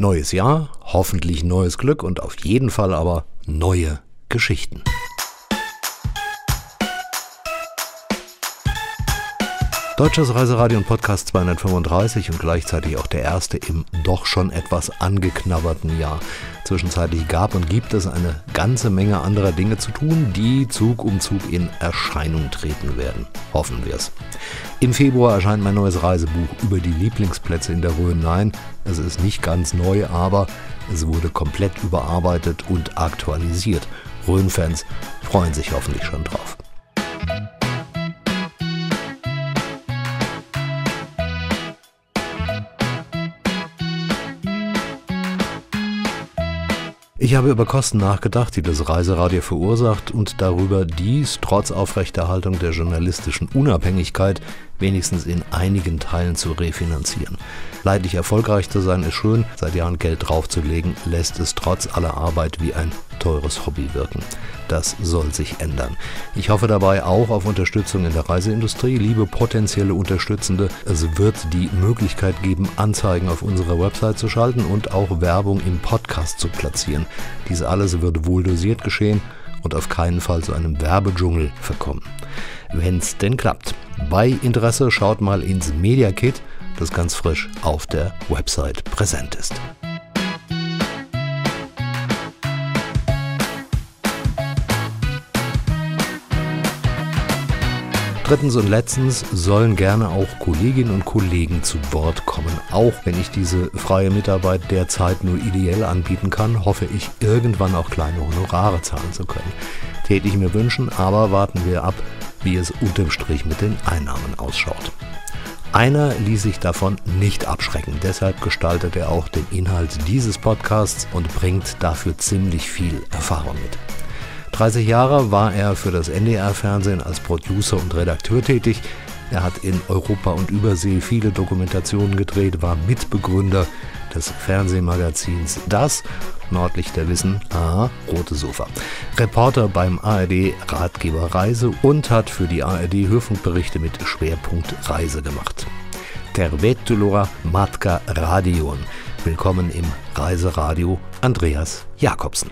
Neues Jahr, hoffentlich neues Glück und auf jeden Fall aber neue Geschichten. Deutsches Reiseradio und Podcast 235 und gleichzeitig auch der erste im doch schon etwas angeknabberten Jahr. Zwischenzeitlich gab und gibt es eine ganze Menge anderer Dinge zu tun, die Zug um Zug in Erscheinung treten werden. Hoffen wir es. Im Februar erscheint mein neues Reisebuch über die Lieblingsplätze in der Rhön. Nein, es ist nicht ganz neu, aber es wurde komplett überarbeitet und aktualisiert. Rhön-Fans freuen sich hoffentlich schon drauf. Ich habe über Kosten nachgedacht, die das Reiseradio verursacht und darüber, dies trotz Aufrechterhaltung der journalistischen Unabhängigkeit wenigstens in einigen Teilen zu refinanzieren. Leidlich erfolgreich zu sein ist schön, seit Jahren Geld draufzulegen, lässt es trotz aller Arbeit wie ein teures Hobby wirken. Das soll sich ändern. Ich hoffe dabei auch auf Unterstützung in der Reiseindustrie. Liebe potenzielle Unterstützende, es wird die Möglichkeit geben, Anzeigen auf unserer Website zu schalten und auch Werbung im Podcast zu platzieren. Dies alles wird wohl dosiert geschehen und auf keinen Fall zu einem Werbedschungel verkommen. Wenn's denn klappt. Bei Interesse schaut mal ins Media Kit, das ganz frisch auf der Website präsent ist. Drittens und letztens sollen gerne auch Kolleginnen und Kollegen zu Wort kommen. Auch wenn ich diese freie Mitarbeit derzeit nur ideell anbieten kann, hoffe ich irgendwann auch kleine Honorare zahlen zu können. Täte ich mir wünschen, aber warten wir ab, wie es unterm Strich mit den Einnahmen ausschaut. Einer ließ sich davon nicht abschrecken, deshalb gestaltet er auch den Inhalt dieses Podcasts und bringt dafür ziemlich viel Erfahrung mit. 30 Jahre war er für das NDR-Fernsehen als Producer und Redakteur tätig. Er hat in Europa und Übersee viele Dokumentationen gedreht, war Mitbegründer des Fernsehmagazins Das, Nordlichter Wissen, ah, Rote Sofa. Reporter beim ARD Ratgeber Reise und hat für die ARD Hörfunkberichte mit Schwerpunkt Reise gemacht. Tervetuloa Matka Radion. Willkommen im Reiseradio Andreas Jakobsen.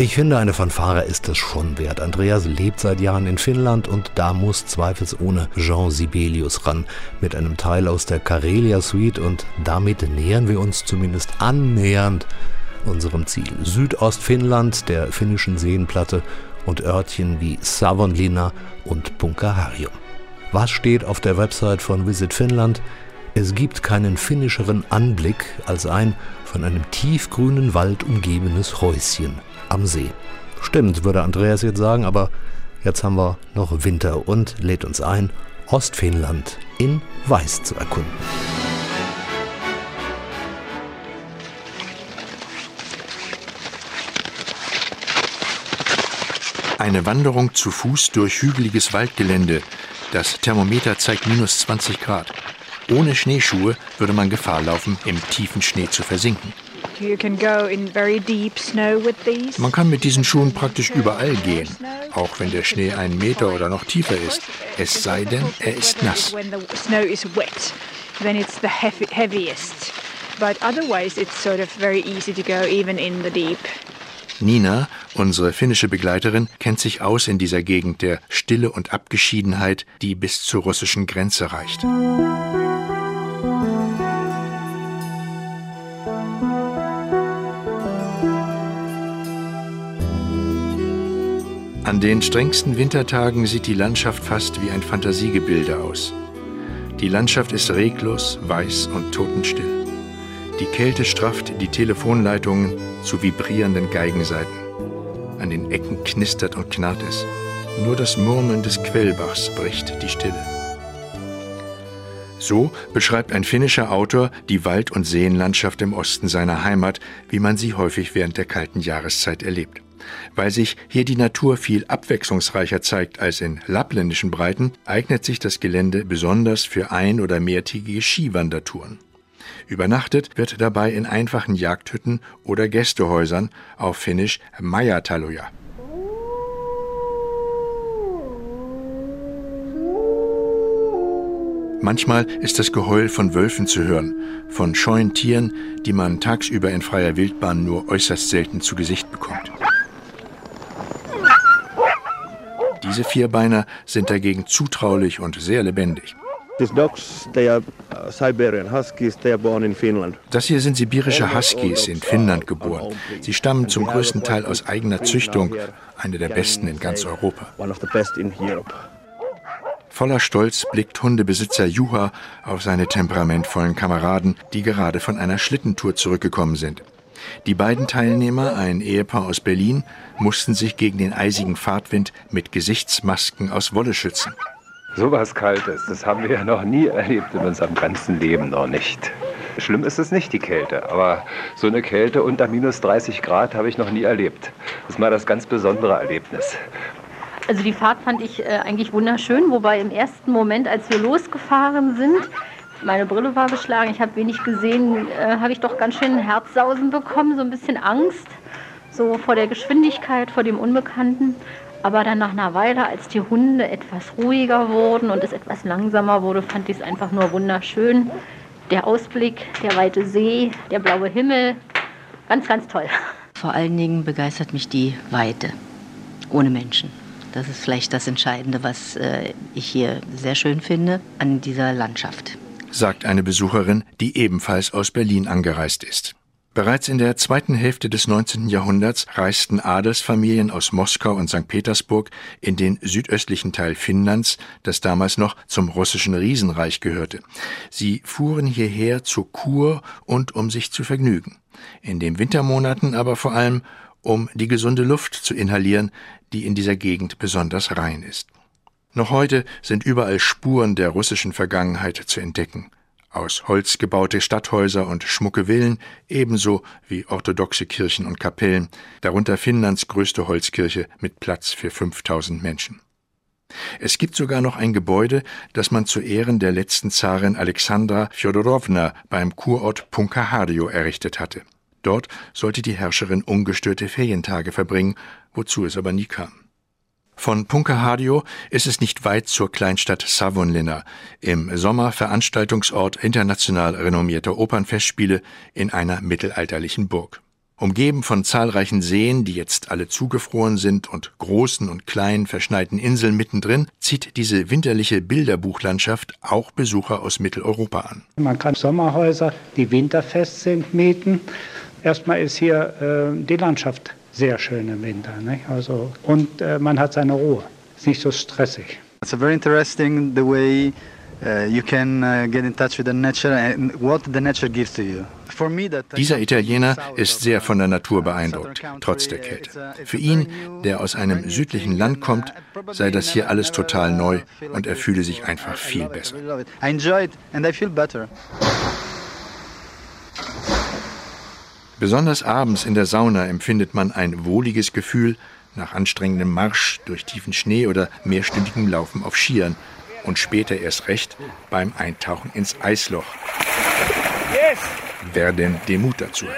Ich finde, eine Fanfare ist es schon wert. Andreas lebt seit Jahren in Finnland und da muss zweifelsohne Jean Sibelius ran mit einem Teil aus der Karelia Suite und damit nähern wir uns zumindest annähernd unserem Ziel. Südostfinnland, der finnischen Seenplatte und Örtchen wie Savonlinna und Punkaharium. Was steht auf der Website von Visit Finnland? Es gibt keinen finnischeren Anblick als ein von einem tiefgrünen Wald umgebenes Häuschen am See. Stimmt, würde Andreas jetzt sagen, aber jetzt haben wir noch Winter und lädt uns ein, Ostfinnland in Weiß zu erkunden. Eine Wanderung zu Fuß durch hügeliges Waldgelände. Das Thermometer zeigt minus 20 Grad. Ohne Schneeschuhe würde man Gefahr laufen, im tiefen Schnee zu versinken. Man kann mit diesen Schuhen praktisch überall gehen, auch wenn der Schnee einen Meter oder noch tiefer ist, es sei denn, er ist nass. Nina, unsere finnische Begleiterin, kennt sich aus in dieser Gegend der Stille und Abgeschiedenheit, die bis zur russischen Grenze reicht. An den strengsten Wintertagen sieht die Landschaft fast wie ein Fantasiegebilde aus. Die Landschaft ist reglos, weiß und totenstill. Die Kälte strafft die Telefonleitungen zu vibrierenden Geigenseiten. An den Ecken knistert und knarrt es. Nur das Murmeln des Quellbachs bricht die Stille. So beschreibt ein finnischer Autor die Wald- und Seenlandschaft im Osten seiner Heimat, wie man sie häufig während der kalten Jahreszeit erlebt. Weil sich hier die Natur viel abwechslungsreicher zeigt als in lappländischen Breiten, eignet sich das Gelände besonders für ein- oder mehrtägige Skiwandertouren. Übernachtet wird dabei in einfachen Jagdhütten oder Gästehäusern, auf Finnisch Majataloja. Manchmal ist das Geheul von Wölfen zu hören, von scheuen Tieren, die man tagsüber in freier Wildbahn nur äußerst selten zu Gesicht bekommt. Diese Vierbeiner sind dagegen zutraulich und sehr lebendig. Das hier sind sibirische Huskies in Finnland geboren. Sie stammen zum größten Teil aus eigener Züchtung, eine der besten in ganz Europa. Voller Stolz blickt Hundebesitzer Juha auf seine temperamentvollen Kameraden, die gerade von einer Schlittentour zurückgekommen sind. Die beiden Teilnehmer, ein Ehepaar aus Berlin, mussten sich gegen den eisigen Fahrtwind mit Gesichtsmasken aus Wolle schützen. So was Kaltes, das haben wir ja noch nie erlebt in unserem ganzen Leben noch nicht. Schlimm ist es nicht, die Kälte, aber so eine Kälte unter minus 30 Grad habe ich noch nie erlebt. Das ist mal das ganz besondere Erlebnis. Also die Fahrt fand ich äh, eigentlich wunderschön, wobei im ersten Moment, als wir losgefahren sind, meine Brille war beschlagen, ich habe wenig gesehen, äh, habe ich doch ganz schön Herzsausen bekommen, so ein bisschen Angst, so vor der Geschwindigkeit, vor dem Unbekannten. Aber dann nach einer Weile, als die Hunde etwas ruhiger wurden und es etwas langsamer wurde, fand ich es einfach nur wunderschön. Der Ausblick, der weite See, der blaue Himmel, ganz, ganz toll. Vor allen Dingen begeistert mich die Weite, ohne Menschen. Das ist vielleicht das Entscheidende, was äh, ich hier sehr schön finde an dieser Landschaft. Sagt eine Besucherin, die ebenfalls aus Berlin angereist ist. Bereits in der zweiten Hälfte des 19. Jahrhunderts reisten Adelsfamilien aus Moskau und St. Petersburg in den südöstlichen Teil Finnlands, das damals noch zum russischen Riesenreich gehörte. Sie fuhren hierher zur Kur und um sich zu vergnügen. In den Wintermonaten aber vor allem, um die gesunde Luft zu inhalieren, die in dieser Gegend besonders rein ist. Noch heute sind überall Spuren der russischen Vergangenheit zu entdecken. Aus Holz gebaute Stadthäuser und schmucke Villen, ebenso wie orthodoxe Kirchen und Kapellen, darunter Finnlands größte Holzkirche mit Platz für 5000 Menschen. Es gibt sogar noch ein Gebäude, das man zu Ehren der letzten Zarin Alexandra Fjodorowna beim Kurort Punkaharjo errichtet hatte. Dort sollte die Herrscherin ungestörte Ferientage verbringen, wozu es aber nie kam. Von Punkahardio ist es nicht weit zur Kleinstadt Savonlinna, im Sommer Veranstaltungsort international renommierter Opernfestspiele in einer mittelalterlichen Burg. Umgeben von zahlreichen Seen, die jetzt alle zugefroren sind, und großen und kleinen verschneiten Inseln mittendrin, zieht diese winterliche Bilderbuchlandschaft auch Besucher aus Mitteleuropa an. Man kann Sommerhäuser, die winterfest sind, mieten. Erstmal ist hier äh, die Landschaft sehr schön im Winter. Nicht? Also, und äh, man hat seine Ruhe. Ist nicht so stressig. It's very interesting the way uh, you can uh, get in touch with the nature and what the nature gives to you. Dieser Italiener ist sehr von der Natur beeindruckt, trotz der Kälte. Für ihn, der aus einem südlichen Land kommt, sei das hier alles total neu und er fühle sich einfach viel besser. Besonders abends in der Sauna empfindet man ein wohliges Gefühl nach anstrengendem Marsch durch tiefen Schnee oder mehrstündigem Laufen auf Skiern und später erst recht beim Eintauchen ins Eisloch. Wer denn den Mut dazu hat.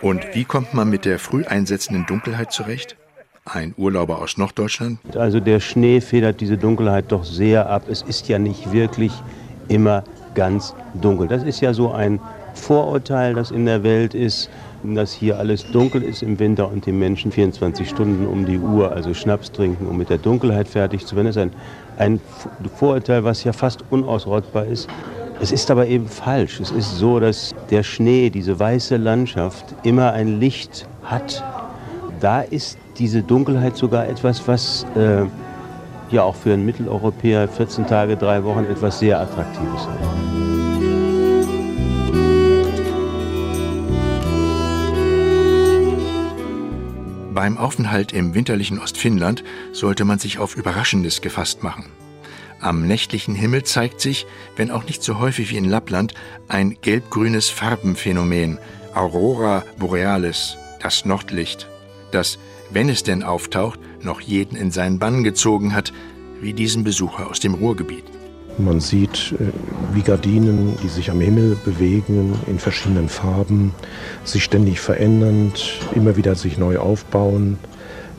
Und wie kommt man mit der früh einsetzenden Dunkelheit zurecht? Ein Urlauber aus Norddeutschland. Also der Schnee federt diese Dunkelheit doch sehr ab. Es ist ja nicht wirklich immer ganz dunkel. Das ist ja so ein Vorurteil, das in der Welt ist, dass hier alles dunkel ist im Winter und die Menschen 24 Stunden um die Uhr, also Schnaps trinken, um mit der Dunkelheit fertig zu werden. Das ist ein, ein Vorurteil, was ja fast unausrottbar ist. Es ist aber eben falsch. Es ist so, dass der Schnee, diese weiße Landschaft, immer ein Licht hat. Da ist diese Dunkelheit sogar etwas, was äh, ja auch für einen Mitteleuropäer 14 Tage, drei Wochen etwas sehr Attraktives ist. Beim Aufenthalt im winterlichen Ostfinnland sollte man sich auf Überraschendes gefasst machen. Am nächtlichen Himmel zeigt sich, wenn auch nicht so häufig wie in Lappland, ein gelb-grünes Farbenphänomen, Aurora Borealis, das Nordlicht, das, wenn es denn auftaucht, noch jeden in seinen Bann gezogen hat, wie diesen Besucher aus dem Ruhrgebiet. Man sieht äh, wie Gardinen, die sich am Himmel bewegen, in verschiedenen Farben, sich ständig verändernd, immer wieder sich neu aufbauen.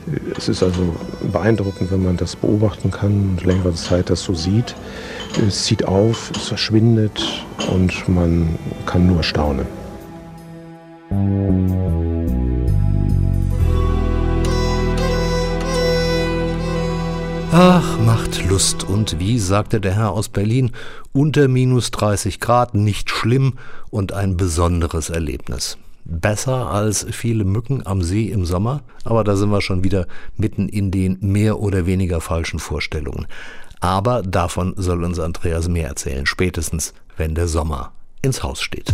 Äh, es ist also beeindruckend, wenn man das beobachten kann und längere Zeit das so sieht. Es zieht auf, es verschwindet und man kann nur staunen. Ach, macht Lust. Und wie sagte der Herr aus Berlin, unter minus 30 Grad nicht schlimm und ein besonderes Erlebnis. Besser als viele Mücken am See im Sommer, aber da sind wir schon wieder mitten in den mehr oder weniger falschen Vorstellungen. Aber davon soll uns Andreas mehr erzählen, spätestens wenn der Sommer ins Haus steht.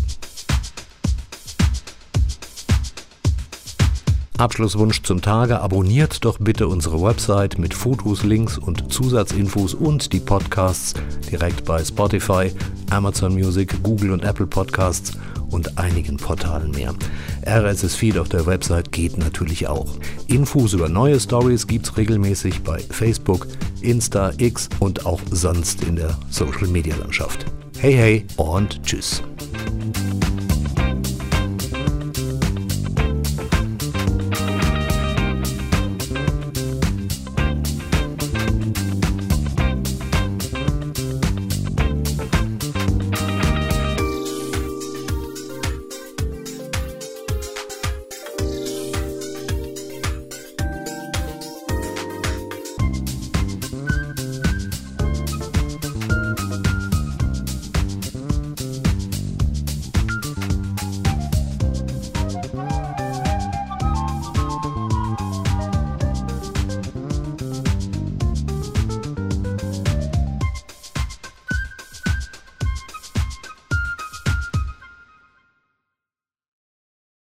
Abschlusswunsch zum Tage, abonniert doch bitte unsere Website mit Fotos, Links und Zusatzinfos und die Podcasts direkt bei Spotify, Amazon Music, Google und Apple Podcasts und einigen Portalen mehr. RSS Feed auf der Website geht natürlich auch. Infos über neue Stories gibt's regelmäßig bei Facebook, Insta, X und auch sonst in der Social Media Landschaft. Hey hey und tschüss.